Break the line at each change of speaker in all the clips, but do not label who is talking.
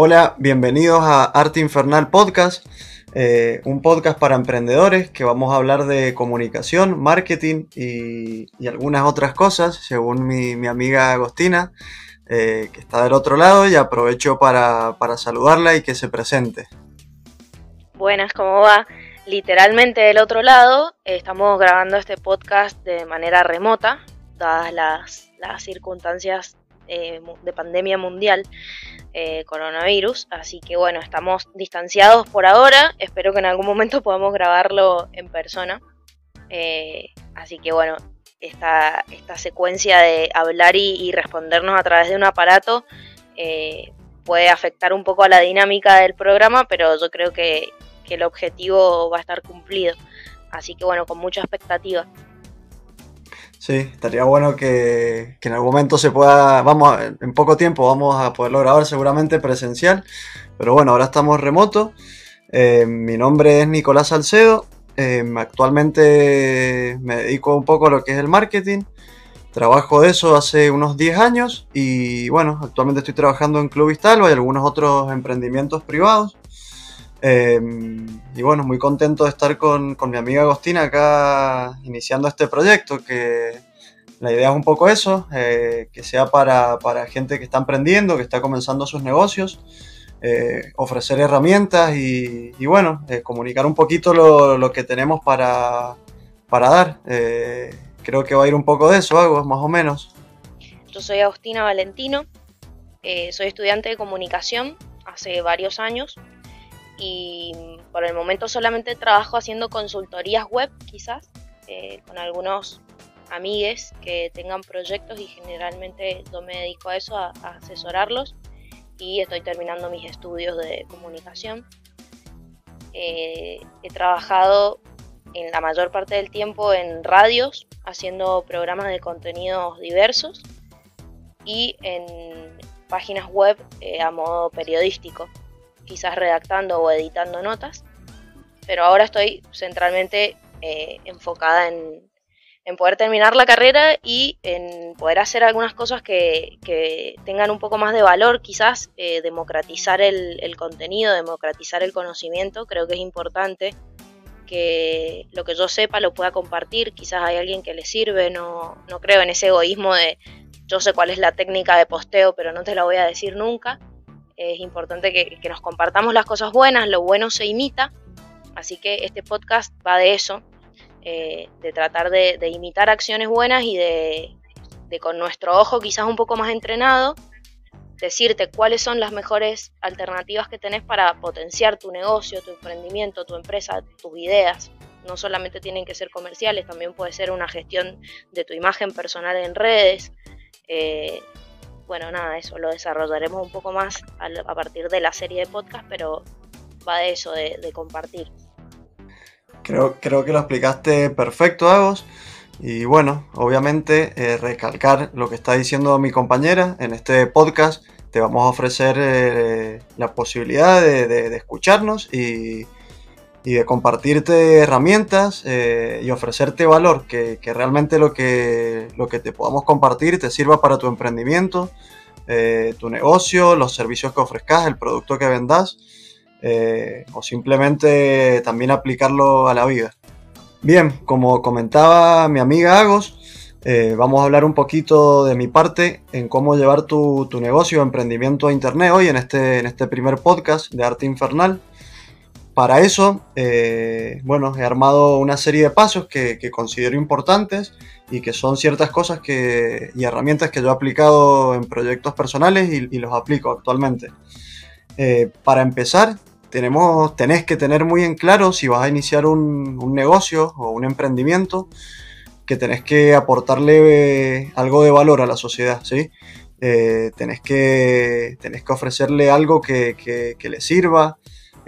Hola, bienvenidos a Arte Infernal Podcast, eh, un podcast para emprendedores que vamos a hablar de comunicación, marketing y, algunas otras cosas, según mi, amiga Agostina, eh, que está del otro lado, y aprovecho para, saludarla y que se presente.
Buenas, ¿cómo va? Literalmente del otro lado, estamos grabando este podcast de manera remota, dadas las, las circunstancias eh, de pandemia mundial, eh, coronavirus. Así que bueno, estamos distanciados por ahora. Espero que en algún momento podamos grabarlo en persona. Eh, así que bueno, esta, esta secuencia de hablar y, respondernos a través de un aparato puede afectar un poco a la dinámica del programa, pero yo creo que, que el objetivo va a estar cumplido. Así que bueno, con mucha expectativa.
Sí, estaría bueno que, en algún momento se pueda, vamos, en poco tiempo vamos a poderlo grabar seguramente presencial, pero bueno, ahora estamos remoto. Eh, mi nombre es Nicolás Salcedo, eh, actualmente me dedico un poco a lo que es el marketing, trabajo de eso hace unos 10 años y bueno, actualmente estoy trabajando en Club Vistalba y algunos otros emprendimientos privados. Em, y bueno, muy contento de estar con, mi amiga Agostina acá iniciando este proyecto, que la idea es un poco eso, eh, que sea para, gente que está emprendiendo, que está comenzando sus negocios, eh, ofrecer herramientas y, bueno, eh, comunicar un poquito lo, que tenemos para, para dar. creo que va a ir un poco de eso, algo más o menos.
Yo soy Agostina Valentino, soy estudiante de comunicación hace varios años y por el momento solamente trabajo haciendo consultorías web quizás eh, con algunos amigues que tengan proyectos y generalmente yo me dedico a eso, a, asesorarlos y estoy terminando mis estudios de comunicación. Eh, he trabajado en la mayor parte del tiempo en radios, haciendo programas de contenidos diversos y en páginas web eh, a modo periodístico quizás redactando o editando notas, pero ahora estoy centralmente eh, enfocada en, poder terminar la carrera y en poder hacer algunas cosas que, tengan un poco más de valor, quizás eh, democratizar el, contenido, democratizar el conocimiento, creo que es importante que lo que yo sepa lo pueda compartir, quizás hay alguien que le sirve, no, no creo en ese egoísmo de yo sé cuál es la técnica de posteo, pero no te la voy a decir nunca es importante que, nos compartamos las cosas buenas, lo bueno se imita, así que este podcast va de eso, eh, de tratar de, imitar acciones buenas y de, con nuestro ojo quizás un poco más entrenado, decirte cuáles son las mejores alternativas que tenés para potenciar tu negocio, tu emprendimiento, tu empresa, tus ideas. No solamente tienen que ser comerciales, también puede ser una gestión de tu imagen personal en redes, eh, bueno, nada, eso lo desarrollaremos un poco más a, partir de la serie de podcast, pero va de eso, de, compartir.
Creo, creo que lo explicaste perfecto, Agos. Y bueno, obviamente eh, recalcar lo que está diciendo mi compañera en este podcast. Te vamos a ofrecer eh, la posibilidad de, escucharnos y, de compartirte herramientas eh, y ofrecerte valor, que, realmente lo que, lo que te podamos compartir te sirva para tu emprendimiento, eh, tu negocio, los servicios que ofrezcas, el producto que vendas, eh, o simplemente también aplicarlo a la vida. Bien, como comentaba mi amiga Agos, vamos a hablar un poquito de mi parte en cómo llevar tu, tu negocio emprendimiento a internet hoy en este, en este primer podcast de Arte Infernal. Para eso, eh, bueno, he armado una serie de pasos que, considero importantes y que son ciertas cosas que, y herramientas que yo he aplicado en proyectos personales y, los aplico actualmente. Eh, para empezar, tenemos, tenés que tener muy en claro si vas a iniciar un, negocio o un emprendimiento, que tenés que aportarle eh, algo de valor a la sociedad, ¿sí? tenés, que, tenés que ofrecerle algo que, que le sirva,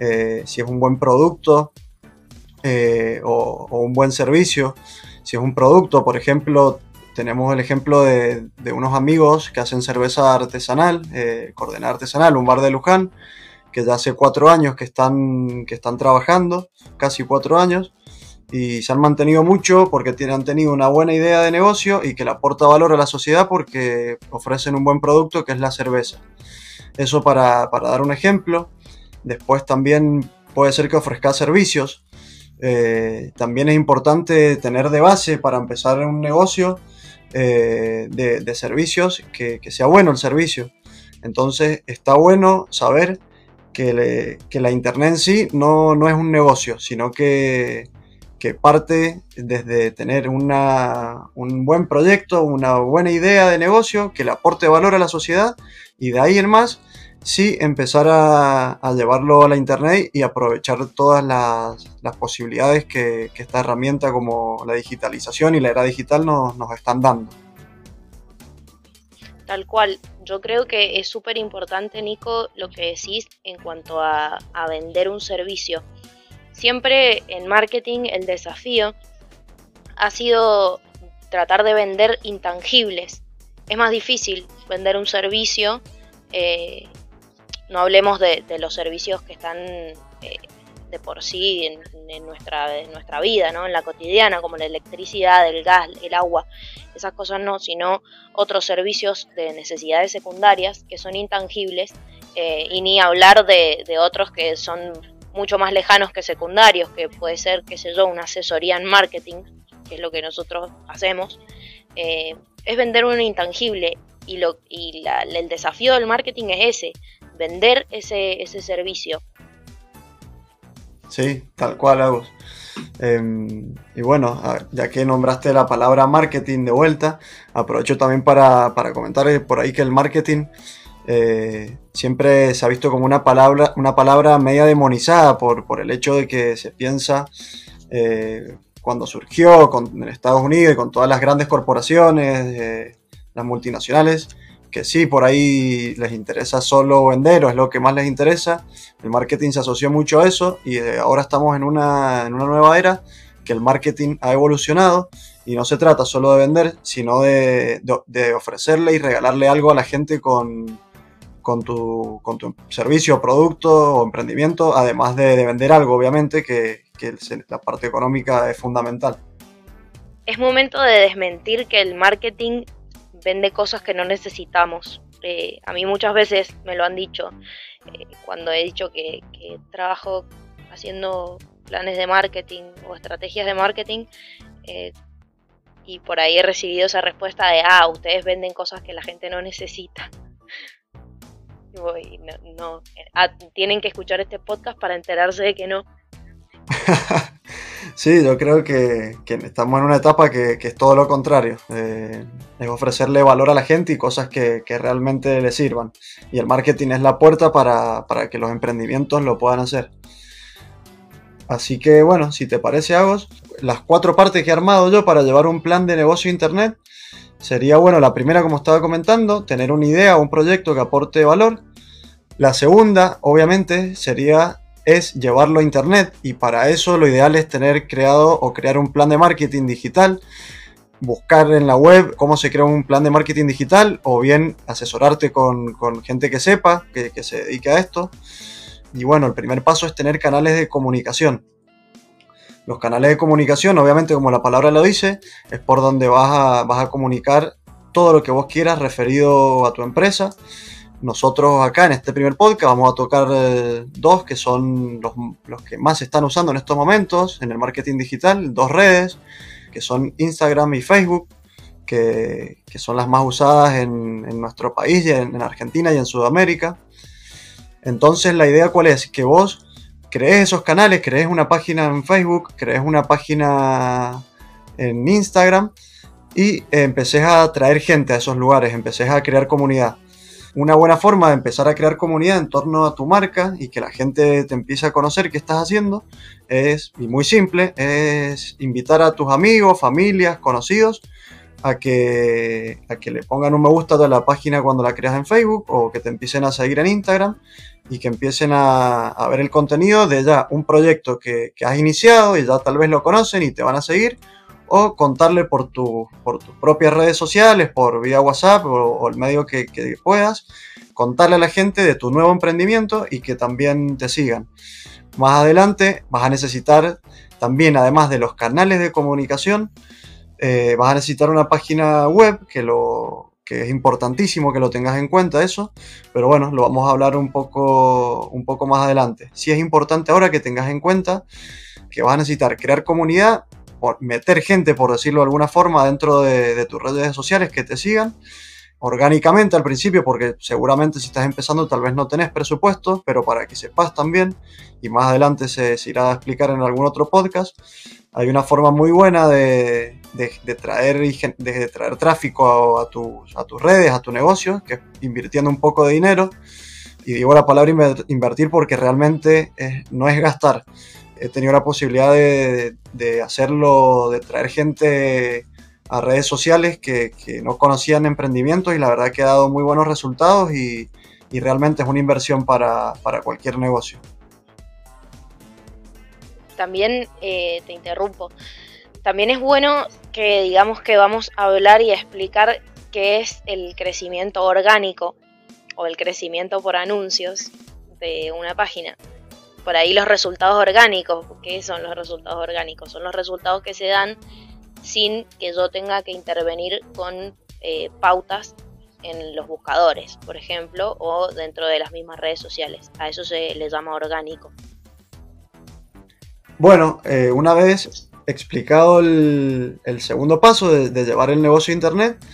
eh, si es un buen producto eh, o, un buen servicio. Si es un producto, por ejemplo, tenemos el ejemplo de, unos amigos que hacen cerveza artesanal, eh, Artesanal, un bar de Luján, que ya hace cuatro años que están, que están trabajando, casi cuatro años, y se han mantenido mucho porque tienen, han tenido una buena idea de negocio y que le aporta valor a la sociedad porque ofrecen un buen producto que es la cerveza. Eso para, dar un ejemplo. Después también puede ser que ofrezca servicios. Eh, también es importante tener de base para empezar un negocio eh, de, servicios que, sea bueno el servicio. Entonces está bueno saber que, la Internet en sí no, no, es un negocio, sino que, parte desde tener una, un buen proyecto, una buena idea de negocio que le aporte valor a la sociedad y de ahí en más sí empezar a, llevarlo a la internet y aprovechar todas las, posibilidades que, esta herramienta como la digitalización y la era digital nos, nos están dando.
Tal cual, yo creo que es súper importante, Nico, lo que decís en cuanto a, a vender un servicio. Siempre en marketing el desafío ha sido tratar de vender intangibles. Es más difícil vender un servicio, eh, no hablemos de, los servicios que están eh, de por sí en, nuestra, vida, ¿no? en la cotidiana, como la electricidad, el gas, el agua, esas cosas no, sino otros servicios de necesidades secundarias que son intangibles eh, y ni hablar de, otros que son mucho más lejanos que secundarios, que puede ser, qué sé yo, una asesoría en marketing, que es lo que nosotros hacemos, eh, es vender un intangible y, lo, y el desafío del marketing es ese, vender ese, ese servicio.
Sí, tal cual, Agus. Em, y bueno, ya que nombraste la palabra marketing de vuelta, aprovecho también para, para comentar por ahí que el marketing eh, siempre se ha visto como una palabra, una palabra media demonizada por, por el hecho de que se piensa eh, cuando surgió con, en Estados Unidos y con todas las grandes corporaciones, eh, las multinacionales, que sí, por ahí les interesa solo vender o es lo que más les interesa. El marketing se asoció mucho a eso y ahora estamos en una, en una nueva era que el marketing ha evolucionado y no se trata solo de vender, sino de, de ofrecerle y regalarle algo a la gente con, con tu, con tu servicio, producto o emprendimiento, además de, vender algo, obviamente, que, la parte económica es fundamental.
Es momento de desmentir que el marketing vende cosas que no necesitamos. Eh, a mí muchas veces me lo han dicho eh, cuando he dicho que, trabajo haciendo planes de marketing o estrategias de marketing eh, y por ahí he recibido esa respuesta de, ah, ustedes venden cosas que la gente no necesita no, ah, tienen que escuchar este podcast para enterarse de que no.
sí, yo creo que, estamos en una etapa que, es todo lo contrario. Eh, es ofrecerle valor a la gente y cosas que, realmente le sirvan. Y el marketing es la puerta para, que los emprendimientos lo puedan hacer. Así que bueno, si te parece, Agos, las cuatro partes que he armado yo para llevar un plan de negocio internet sería, bueno, la primera, como estaba comentando, tener una idea o un proyecto que aporte valor. La segunda, obviamente, sería es llevarlo a internet y para eso lo ideal es tener creado o crear un plan de marketing digital, buscar en la web cómo se crea un plan de marketing digital o bien asesorarte con, gente que sepa, que, que se dedique a esto. Y bueno, el primer paso es tener canales de comunicación. Los canales de comunicación, obviamente como la palabra lo dice, es por donde vas a, vas a comunicar todo lo que vos quieras referido a tu empresa nosotros acá en este primer podcast vamos a tocar eh, dos que son los, que más se están usando en estos momentos en el marketing digital, dos redes, que son Instagram y Facebook, que, son las más usadas en, nuestro país, en, en, Argentina y en Sudamérica. Entonces la idea cuál es? Que vos crees esos canales, crees una página en Facebook, crees una página en Instagram y empecés a traer gente a esos lugares, empecés a crear comunidad una buena forma de empezar a crear comunidad en torno a tu marca y que la gente te empiece a conocer qué estás haciendo es, y muy simple, es invitar a tus amigos, familias, conocidos a que, a que le pongan un me gusta a la página cuando la creas en Facebook o que te empiecen a seguir en Instagram y que empiecen a, ver el contenido de ya un proyecto que, que has iniciado y ya tal vez lo conocen y te van a seguir o contarle por, tu, por tus propias redes sociales, por vía WhatsApp o, el medio que, puedas, contarle a la gente de tu nuevo emprendimiento y que también te sigan. Más adelante vas a necesitar también, además de los canales de comunicación, eh, vas a necesitar una página web que lo, que es importantísimo que lo tengas en cuenta eso, pero bueno, lo vamos a hablar un poco, un poco más adelante. Sí es importante ahora que tengas en cuenta que vas a necesitar crear comunidad, meter gente, por decirlo de alguna forma, dentro de, de tus redes sociales que te sigan orgánicamente al principio, porque seguramente si estás empezando tal vez no tenés presupuesto, pero para que sepas también, y más adelante se, irá a explicar en algún otro podcast, hay una forma muy buena de, traer, de traer tráfico a, a tus redes, a tu negocio, que es invirtiendo un poco de dinero. Y digo la palabra invertir porque realmente no es gastar. He tenido la posibilidad de, de hacerlo, de traer gente a redes sociales que, no conocían emprendimientos y la verdad que ha dado muy buenos resultados y, realmente es una inversión para, cualquier negocio.
También eh, te interrumpo. También es bueno que digamos que vamos a hablar y a explicar qué es el crecimiento orgánico o el crecimiento por anuncios de una página. Por ahí los resultados orgánicos, ¿qué son los resultados orgánicos? Son los resultados que se dan sin que yo tenga que intervenir con eh, pautas en los buscadores, por ejemplo, o dentro de las mismas redes sociales. A eso se le llama orgánico.
Bueno, eh, una vez explicado el, segundo paso de, llevar el negocio a Internet,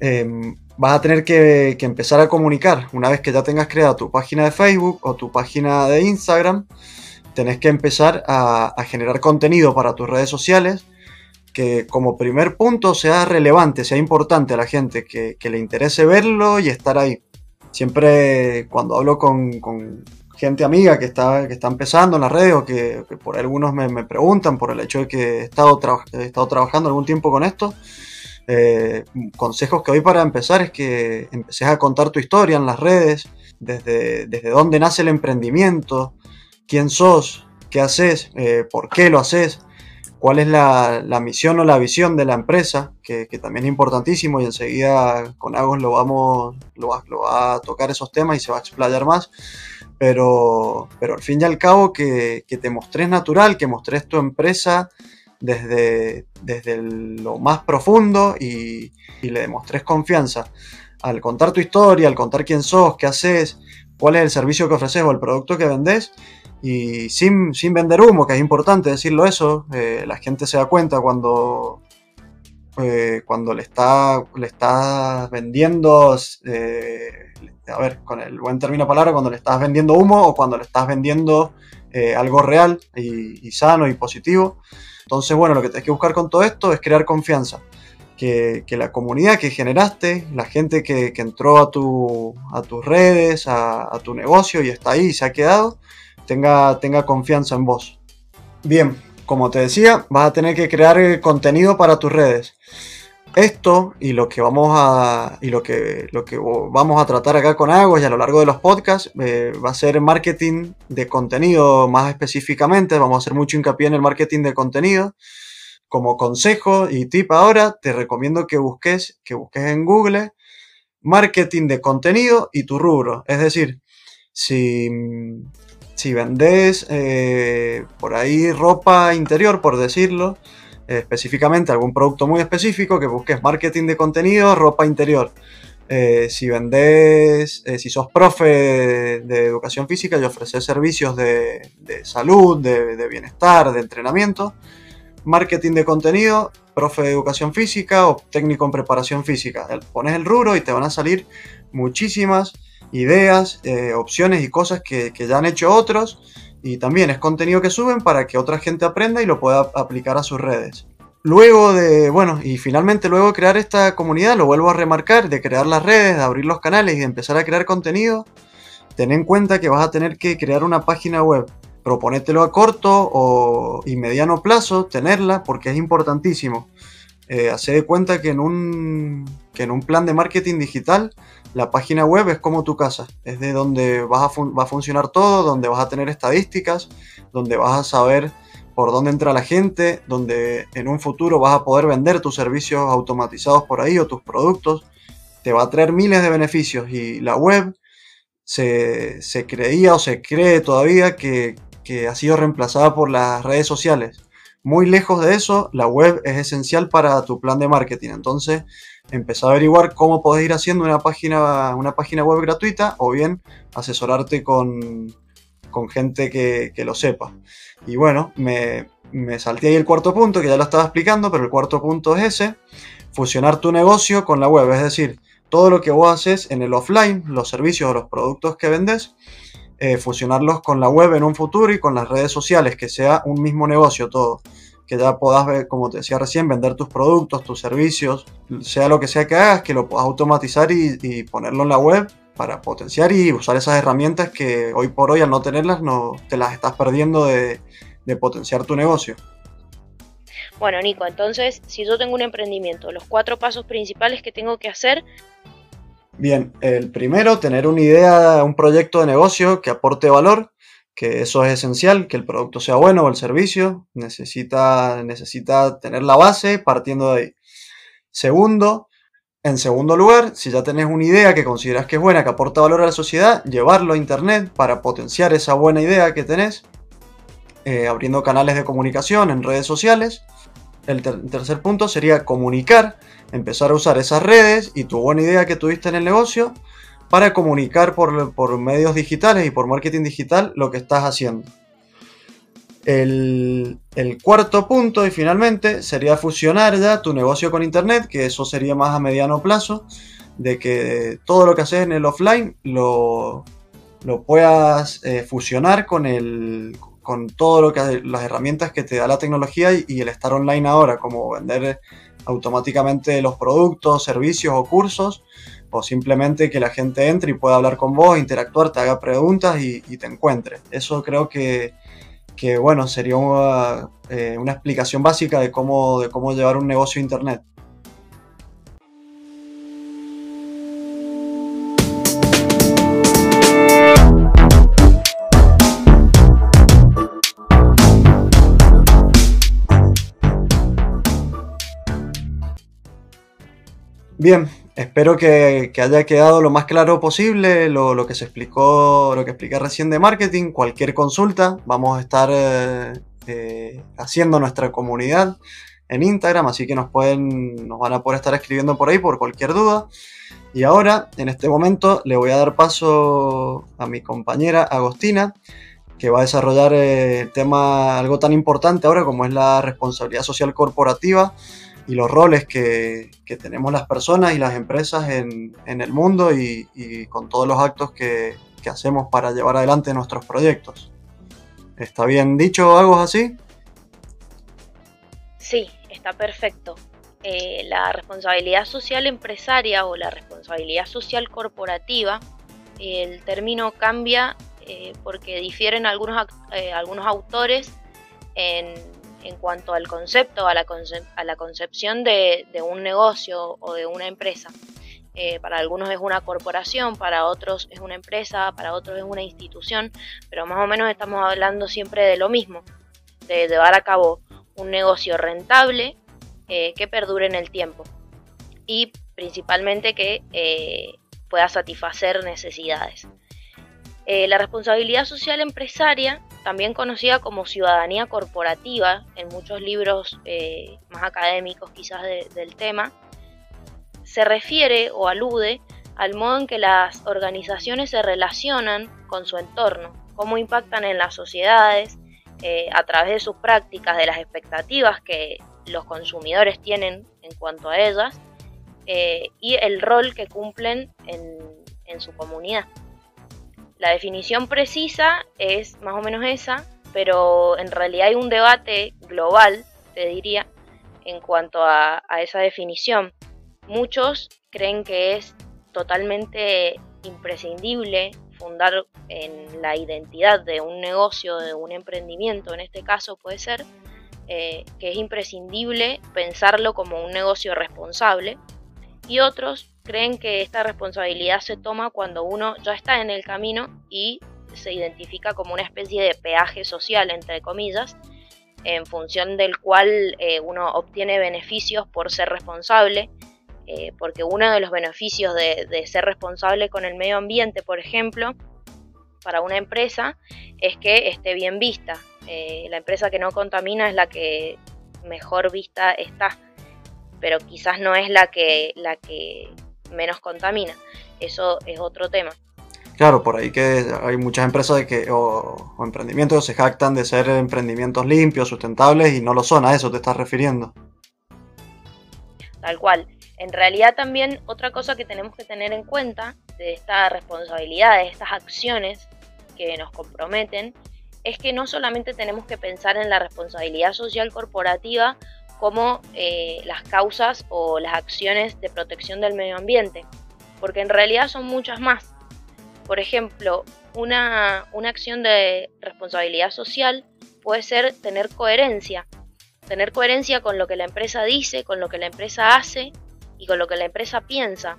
em, vas a tener que, empezar a comunicar. Una vez que ya tengas creada tu página de Facebook o tu página de Instagram, tenés que empezar a generar contenido para tus redes sociales que como primer punto sea relevante, sea importante a la gente, que, le interese verlo y estar ahí. Siempre cuando hablo con, gente amiga que está, que está empezando en las redes o que, por algunos me, preguntan por el hecho de que he estado, he estado trabajando algún tiempo con esto, eh, consejos que doy para empezar es que empeces a contar tu historia en las redes, desde, desde dónde nace el emprendimiento, quién sos, qué haces, eh, por qué lo haces cuál es la, misión o la visión de la empresa, que, también es importantísimo y enseguida con Agos lo, vamos, lo, va, a tocar esos temas y se va a explayar más, pero, pero al fin y al cabo que, te mostres natural, que mostres tu empresa desde, desde lo más profundo y, y le demostres confianza. Al contar tu historia, al contar quién sos, qué haces, cuál es el servicio que ofreces o el producto que vendes, y sin, sin vender humo, que es importante decirlo eso, eh, la gente se da cuenta cuando, eh, cuando le, está, le estás vendiendo, eh, a ver, con el buen término palabra, cuando le estás vendiendo humo o cuando le estás vendiendo algo real y, sano y positivo. Entonces, bueno, lo que tienes que buscar con todo esto es crear confianza. Que, que la comunidad que generaste, la gente que, que entró a, tu, a tus redes, a, a tu negocio y está ahí y se ha quedado, tenga, tenga confianza en vos. Bien, como te decía, vas a tener que crear eh, contenido para tus redes. Esto y lo que vamos a y lo que lo que vamos a tratar acá con Agos y a lo largo de los podcasts eh, va a ser marketing de contenido más específicamente. Vamos a hacer mucho hincapié en el marketing de contenido. Como consejo y tip ahora, te recomiendo que busques que busques en Google marketing de contenido y tu rubro. Es decir, si si vendés eh, por ahí ropa interior, por decirlo, eh, específicamente algún producto muy específico, que busques marketing de contenido, ropa interior. Eh, si vendés, si sos profe de, educación física y ofreces servicios de, salud, de, bienestar, de entrenamiento, marketing de contenido, profe de educación física o técnico en preparación física. Pones el rubro y te van a salir muchísimas ideas, eh, opciones y cosas que, ya han hecho otros. Y también es contenido que suben para que otra gente aprenda y lo pueda aplicar a sus redes. Luego de, bueno, y finalmente luego de crear esta comunidad, lo vuelvo a remarcar, de crear las redes, de abrir los canales y de empezar a crear contenido, ten en cuenta que vas a tener que crear una página web. Proponételo a corto o y mediano plazo, tenerla, porque es importantísimo. Eh, hace de cuenta que en, un, que en un plan de marketing digital la página web es como tu casa, es de donde vas a va a funcionar todo, donde vas a tener estadísticas, donde vas a saber por dónde entra la gente, donde en un futuro vas a poder vender tus servicios automatizados por ahí o tus productos. Te va a traer miles de beneficios y la web se, creía o se cree todavía que, que ha sido reemplazada por las redes sociales. Muy lejos de eso, la web es esencial para tu plan de marketing. Entonces, empezar a averiguar cómo podés ir haciendo una página, una página web gratuita o bien asesorarte con, con gente que, lo sepa. Y bueno, me, me salté ahí el cuarto punto, que ya lo estaba explicando, pero el cuarto punto es ese, fusionar tu negocio con la web, es decir, todo lo que vos haces en el offline, los servicios o los productos que vendes, eh, fusionarlos con la web en un futuro y con las redes sociales, que sea un mismo negocio todo. Que ya puedas ver, como te decía recién, vender tus productos, tus servicios, sea lo que sea que hagas, que lo puedas automatizar y, ponerlo en la web para potenciar y usar esas herramientas que hoy por hoy al no tenerlas no te las estás perdiendo de, de potenciar tu negocio.
Bueno, Nico, entonces, si yo tengo un emprendimiento, los cuatro pasos principales que tengo que hacer.
Bien, el primero, tener una idea, un proyecto de negocio que aporte valor, que eso es esencial, que el producto sea bueno o el servicio, necesita, necesita tener la base partiendo de ahí. Segundo, en segundo lugar, si ya tenés una idea que consideras que es buena, que aporta valor a la sociedad, llevarlo a internet para potenciar esa buena idea que tenés, eh, abriendo canales de comunicación en redes sociales. El tercer punto sería comunicar, empezar a usar esas redes y tu buena idea que tuviste en el negocio para comunicar por, medios digitales y por marketing digital lo que estás haciendo. El, cuarto punto y finalmente sería fusionar ya tu negocio con internet, que eso sería más a mediano plazo, de que todo lo que haces en el offline lo, lo puedas eh, fusionar con el, con todo lo que las herramientas que te da la tecnología y, el estar online ahora, como vender automáticamente los productos, servicios o cursos, o simplemente que la gente entre y pueda hablar con vos, interactuar, te haga preguntas y, te encuentre. Eso creo que, bueno, sería una, eh, una, explicación básica de cómo, de cómo llevar un negocio a internet. Bien, espero que, haya quedado lo más claro posible lo, que se explicó, lo que expliqué recién de marketing. Cualquier consulta, vamos a estar eh, eh, haciendo nuestra comunidad en Instagram, así que nos pueden, nos van a poder estar escribiendo por ahí por cualquier duda. Y ahora, en este momento, le voy a dar paso a mi compañera Agostina, que va a desarrollar eh, el tema algo tan importante ahora como es la responsabilidad social corporativa y los roles que, tenemos las personas y las empresas en, el mundo y, con todos los actos que, hacemos para llevar adelante nuestros proyectos. ¿Está bien dicho algo así?
Sí, está perfecto. Eh, la responsabilidad social empresaria o la responsabilidad social corporativa, el término cambia eh, porque difieren algunos, eh, algunos autores en en cuanto al concepto, a la, a la concepción de, un negocio o de una empresa. Eh, para algunos es una corporación, para otros es una empresa, para otros es una institución, pero más o menos estamos hablando siempre de lo mismo, de llevar a cabo un negocio rentable eh, que perdure en el tiempo y principalmente que eh, pueda satisfacer necesidades. La responsabilidad social empresaria también conocida como ciudadanía corporativa en muchos libros eh, más académicos quizás del tema, se refiere o alude al modo en que las organizaciones se relacionan con su entorno, cómo impactan en las sociedades eh, a través de sus prácticas, de las expectativas que los consumidores tienen en cuanto a ellas eh, y el rol que cumplen en su comunidad. La definición precisa es más o menos esa, pero en realidad hay un debate global, te diría, en cuanto a, esa definición. Muchos creen que es totalmente imprescindible fundar en la identidad de un negocio, de un emprendimiento, en este caso puede ser, eh, que es imprescindible pensarlo como un negocio responsable, y otros creen que esta responsabilidad se toma cuando uno ya está en el camino y se identifica como una especie de peaje social, entre comillas, en función del cual eh, uno obtiene beneficios por ser responsable, eh, porque uno de los beneficios de, ser responsable con el medio ambiente, por ejemplo, para una empresa, es que esté bien vista. Eh, la empresa que no contamina es la que mejor vista está pero quizás no es la que, la que menos contamina. Eso es otro tema.
Claro, por ahí que hay muchas empresas que, o, emprendimientos que se jactan de ser emprendimientos limpios, sustentables y no lo son, a eso te estás refiriendo.
Tal cual. En realidad también otra cosa que tenemos que tener en cuenta de esta responsabilidad, de estas acciones que nos comprometen, es que no solamente tenemos que pensar en la responsabilidad social corporativa como eh, las causas o las acciones de protección del medio ambiente, porque en realidad son muchas más. Por ejemplo, una, una acción de responsabilidad social puede ser tener coherencia, tener coherencia con lo que la empresa dice, con lo que la empresa hace y con lo que la empresa piensa.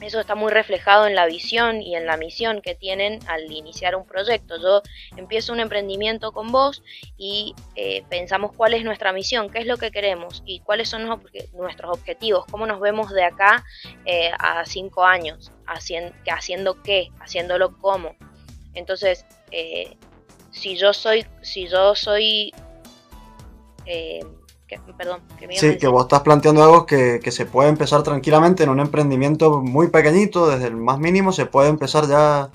Eso está muy reflejado en la visión y en la misión que tienen al iniciar un proyecto. Yo empiezo un emprendimiento con vos y eh, pensamos cuál es nuestra misión, qué es lo que queremos y cuáles son nuestros objetivos, cómo nos vemos de acá eh, a cinco años, haciendo, haciendo qué, haciéndolo cómo. Entonces, eh, si yo soy, si yo soy
perdón, que Sí, que vos estás planteando algo que, se puede empezar tranquilamente en un emprendimiento muy pequeñito, desde el más mínimo, se puede empezar ya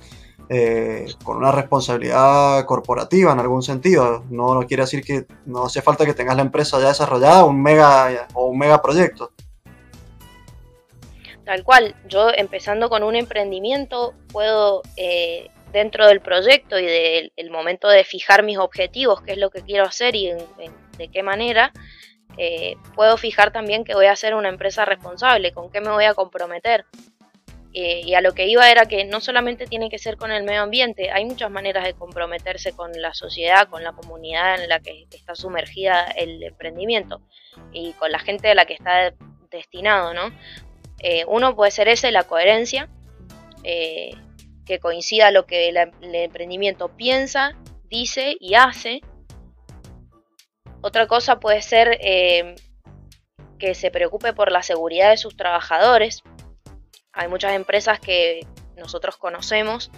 eh, con una responsabilidad corporativa en algún sentido. No, no, quiere decir que no hace falta que tengas la empresa ya desarrollada, un mega o un mega proyecto.
Tal cual, yo empezando con un emprendimiento puedo eh, dentro del proyecto y del momento de fijar mis objetivos, qué es lo que quiero hacer y de qué manera, eh, puedo fijar también que voy a ser una empresa responsable, con qué me voy a comprometer. Eh, y a lo que iba era que no solamente tiene que ser con el medio ambiente, hay muchas maneras de comprometerse con la sociedad, con la comunidad en la que está sumergida el emprendimiento y con la gente a la que está destinado, ¿no? Eh, uno puede ser ese, la coherencia, que coincida lo que el emprendimiento piensa, dice y hace, otra cosa puede ser eh, que se preocupe por la seguridad de sus trabajadores. Hay muchas empresas que nosotros conocemos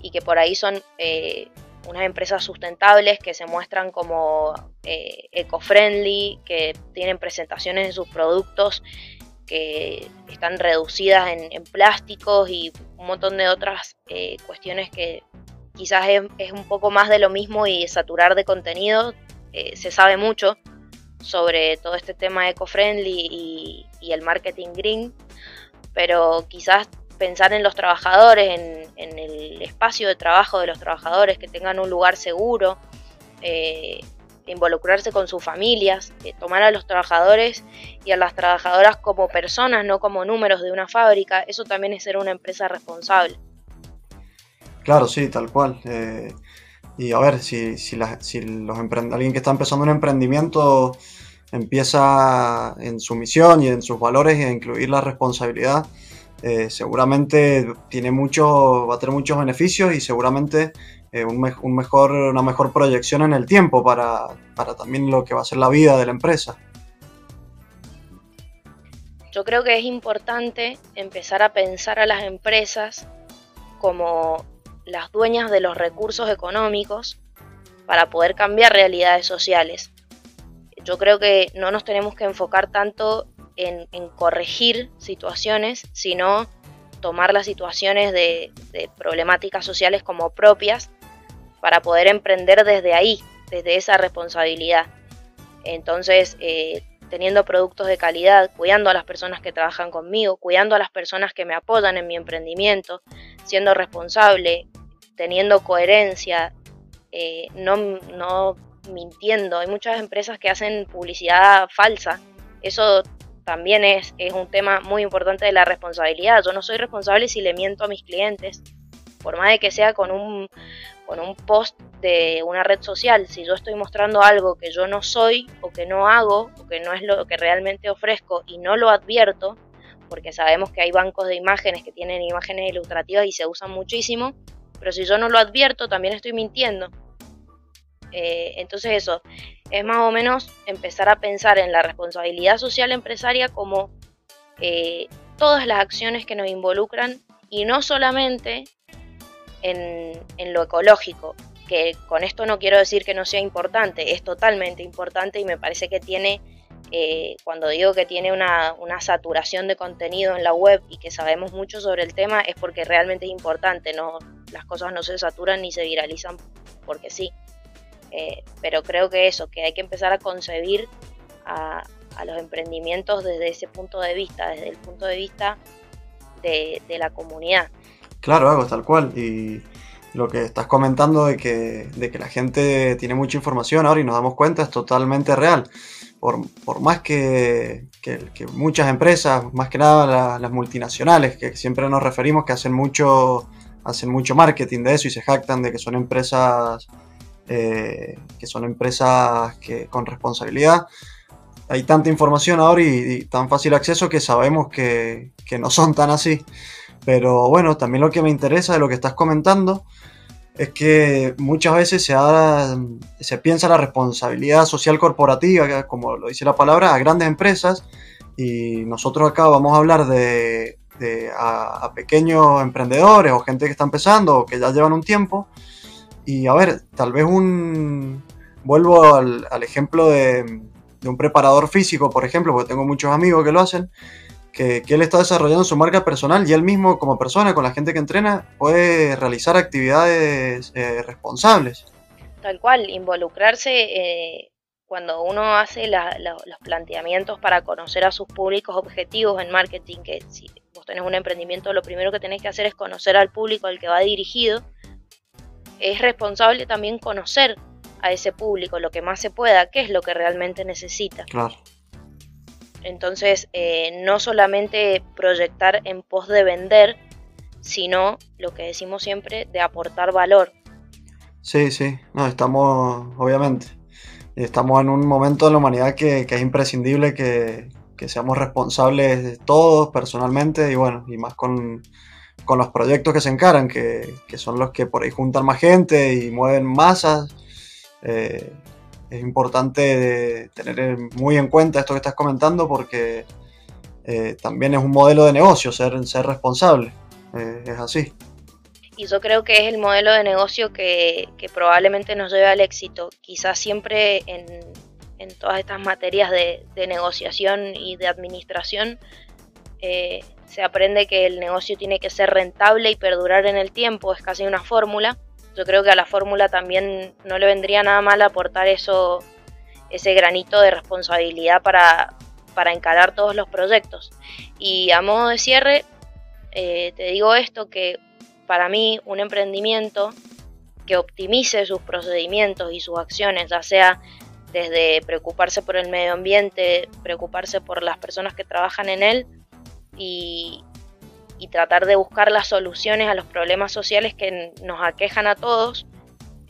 y que por ahí son eh, unas empresas sustentables que se muestran como eh, eco-friendly, que tienen presentaciones de sus productos que están reducidas en, plásticos y un montón de otras cuestiones que quizás es, un poco más de lo mismo y saturar de contenido eh, se sabe mucho sobre todo este tema eco-friendly y, el marketing green, pero quizás pensar en los trabajadores, en, el espacio de trabajo de los trabajadores, que tengan un lugar seguro, eh, involucrarse con sus familias, eh, tomar a los trabajadores y a las trabajadoras como personas, no como números de una fábrica, eso también es ser una empresa responsable.
Claro, sí, tal cual. Y a ver, si, si, los alguien que está empezando un emprendimiento empieza en su misión y en sus valores a incluir la responsabilidad, eh, seguramente tiene mucho, va a tener muchos beneficios y seguramente eh, un, mejor, una mejor proyección en el tiempo para, para también lo que va a ser la vida de la empresa.
Yo creo que es importante empezar a pensar a las empresas como las dueñas de los recursos económicos para poder cambiar realidades sociales. Yo creo que no nos tenemos que enfocar tanto en, corregir situaciones, sino tomar las situaciones de, problemáticas sociales como propias para poder emprender desde ahí, desde esa responsabilidad. Entonces, eh, teniendo productos de calidad, cuidando a las personas que trabajan conmigo, cuidando a las personas que me apoyan en mi emprendimiento, siendo responsable, teniendo coherencia, eh, no, no mintiendo. Hay muchas empresas que hacen publicidad falsa. Eso también es, es, un tema muy importante de la responsabilidad. Yo no soy responsable si le miento a mis clientes, por más de que sea con un, con un post de una red social. Si yo estoy mostrando algo que yo no soy o que no hago o que no es lo que realmente ofrezco y no lo advierto, porque sabemos que hay bancos de imágenes que tienen imágenes ilustrativas y se usan muchísimo, pero si yo no lo advierto, también estoy mintiendo. Eh, entonces eso, es más o menos empezar a pensar en la responsabilidad social empresaria como eh, todas las acciones que nos involucran y no solamente en, lo ecológico, que con esto no quiero decir que no sea importante, es totalmente importante y me parece que tiene Eh, cuando digo que tiene una, una, saturación de contenido en la web y que sabemos mucho sobre el tema es porque realmente es importante, no, las cosas no se saturan ni se viralizan porque sí. Eh, pero creo que eso, que hay que empezar a concebir a, los emprendimientos desde ese punto de vista, desde el punto de vista de, de la comunidad.
Claro, hago tal cual. Y lo que estás comentando de que, de que la gente tiene mucha información ahora y nos damos cuenta es totalmente real. Por, por más que, que, muchas empresas, más que nada las, multinacionales, que siempre nos referimos que hacen mucho, hacen mucho marketing de eso y se jactan de que son empresas eh, que son empresas que, con responsabilidad. Hay tanta información ahora y, tan fácil acceso que sabemos que, que no son tan así. Pero bueno, también lo que me interesa de lo que estás comentando es que muchas veces se, se piensa la responsabilidad social corporativa, como lo dice la palabra, a grandes empresas y nosotros acá vamos a hablar de, a, pequeños emprendedores o gente que está empezando o que ya llevan un tiempo. Y a ver, tal vez un... Vuelvo al, ejemplo de, de un preparador físico, por ejemplo, porque tengo muchos amigos que lo hacen que, él está desarrollando su marca personal y él mismo como persona, con la gente que entrena, puede realizar actividades eh, responsables.
Tal cual, involucrarse eh, cuando uno hace los planteamientos para conocer a sus públicos objetivos en marketing, que si vos tenés un emprendimiento, lo primero que tenés que hacer es conocer al público al que va dirigido, es responsable también conocer a ese público lo que más se pueda, qué es lo que realmente necesita.
Claro.
Entonces, eh, no solamente proyectar en pos de vender, sino lo que decimos siempre, de aportar valor.
Sí, sí, no, estamos, obviamente, estamos en un momento de la humanidad que, es imprescindible que, seamos responsables de todos personalmente y bueno, y más con, los proyectos que se encaran, que, son los que por ahí juntan más gente y mueven masas. Eh, es importante tener muy en cuenta esto que estás comentando porque eh, también es un modelo de negocio ser, ser responsable. Eh, es así.
Y yo creo que es el modelo de negocio que, probablemente nos lleve al éxito. Quizás siempre en, todas estas materias de, negociación y de administración eh, se aprende que el negocio tiene que ser rentable y perdurar en el tiempo. Es casi una fórmula yo creo que a la fórmula también no le vendría nada mal aportar eso, ese granito de responsabilidad para, para encarar todos los proyectos. Y a modo de cierre, eh, te digo esto, que para mí un emprendimiento que optimice sus procedimientos y sus acciones, ya sea desde preocuparse por el medio ambiente, preocuparse por las personas que trabajan en él y, tratar de buscar las soluciones a los problemas sociales que nos aquejan a todos,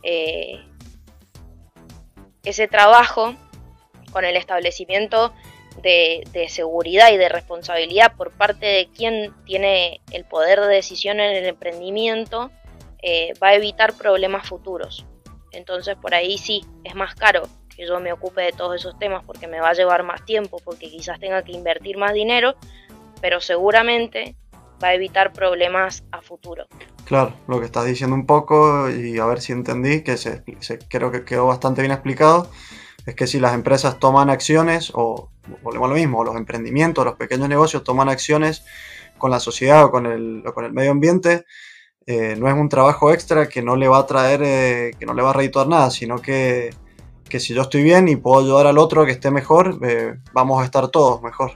eh, ese trabajo con el establecimiento de, seguridad y de responsabilidad por parte de quien tiene el poder de decisión en el emprendimiento, eh, va a evitar problemas futuros. Entonces por ahí sí, es más caro que yo me ocupe de todos esos temas porque me va a llevar más tiempo, porque quizás tenga que invertir más dinero, pero seguramente va a evitar problemas a futuro.
Claro, lo que estás diciendo un poco y a ver si entendí, que se, creo que quedó bastante bien explicado, es que si las empresas toman acciones, o volvemos a lo mismo, los emprendimientos, los pequeños negocios toman acciones con la sociedad o con el, con el medio ambiente, eh, no es un trabajo extra que no le va a traer, eh, que no le va a redituar nada, sino que, que, si yo estoy bien y puedo ayudar al otro a que esté mejor, eh, vamos a estar todos mejor.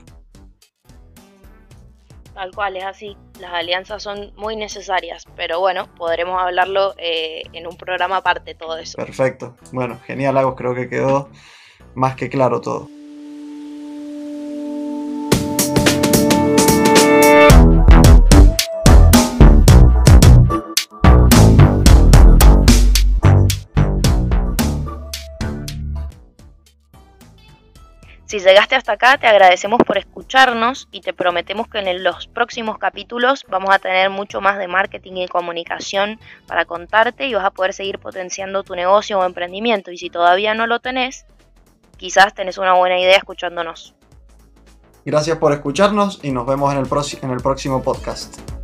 Tal cual, es así. Las alianzas son muy necesarias, pero bueno, podremos hablarlo eh, en un programa aparte todo eso.
Perfecto. Bueno, genial, Lagos, creo que quedó más que claro todo.
Si llegaste hasta acá, te agradecemos por escucharnos y te prometemos que en los próximos capítulos vamos a tener mucho más de marketing y comunicación para contarte y vas a poder seguir potenciando tu negocio o emprendimiento. Y si todavía no lo tenés, quizás tenés una buena idea escuchándonos.
Gracias por escucharnos y nos vemos en el, en el próximo podcast.